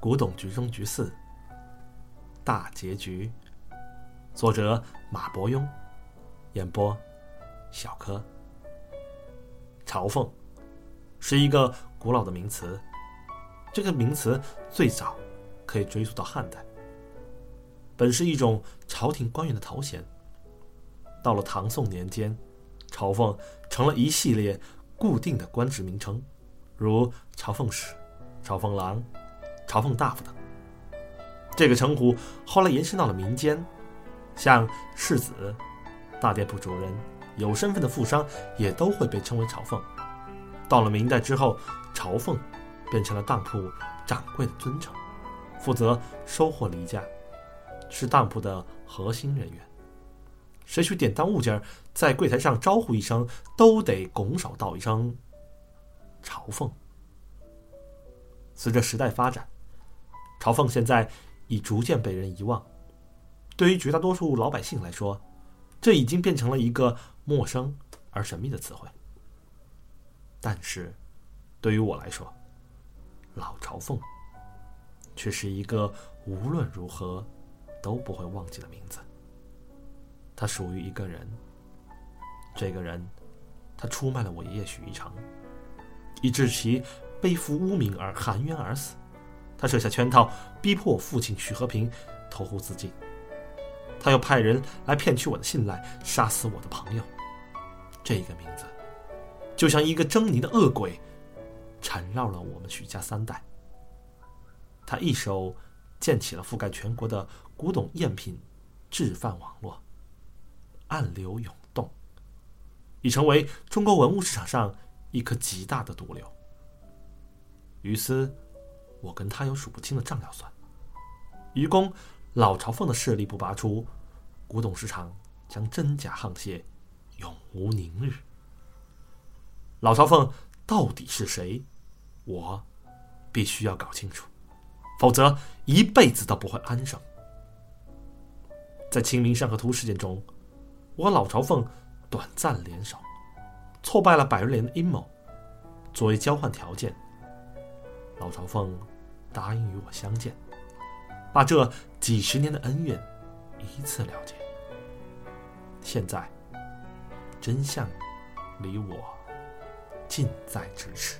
古董局中局四》大结局，作者马伯庸，演播小柯。朝奉是一个古老的名词，这个名词最早可以追溯到汉代，本是一种朝廷官员的头衔。到了唐宋年间，朝奉成了一系列固定的官职名称，如朝奉使、朝奉郎。朝奉大夫等，这个称呼后来延伸到了民间，像世子、大店铺主人、有身份的富商也都会被称为朝奉。到了明代之后，朝奉变成了当铺掌柜的尊称，负责收货离价，是当铺的核心人员。谁去典当物件，在柜台上招呼一声，都得拱手道一声“朝奉”。随着时代发展。朝奉现在已逐渐被人遗忘，对于绝大多数老百姓来说，这已经变成了一个陌生而神秘的词汇。但是，对于我来说，老朝奉却是一个无论如何都不会忘记的名字。他属于一个人，这个人，他出卖了我爷爷许一成，以致其背负污名而含冤而死。他设下圈套，逼迫父亲许和平投湖自尽。他又派人来骗取我的信赖，杀死我的朋友。这个名字，就像一个狰狞的恶鬼，缠绕了我们许家三代。他一手建起了覆盖全国的古董赝品制贩网络，暗流涌动，已成为中国文物市场上一颗极大的毒瘤。于斯。我跟他有数不清的账要算。愚公老朝奉的势力不拔出，古董市场将真假沆瀣，永无宁日。老朝奉到底是谁？我必须要搞清楚，否则一辈子都不会安生。在清明上河图事件中，我和老朝奉短暂联手，挫败了百日莲的阴谋。作为交换条件。老朝奉答应与我相见，把这几十年的恩怨一次了结。现在，真相离我近在咫尺。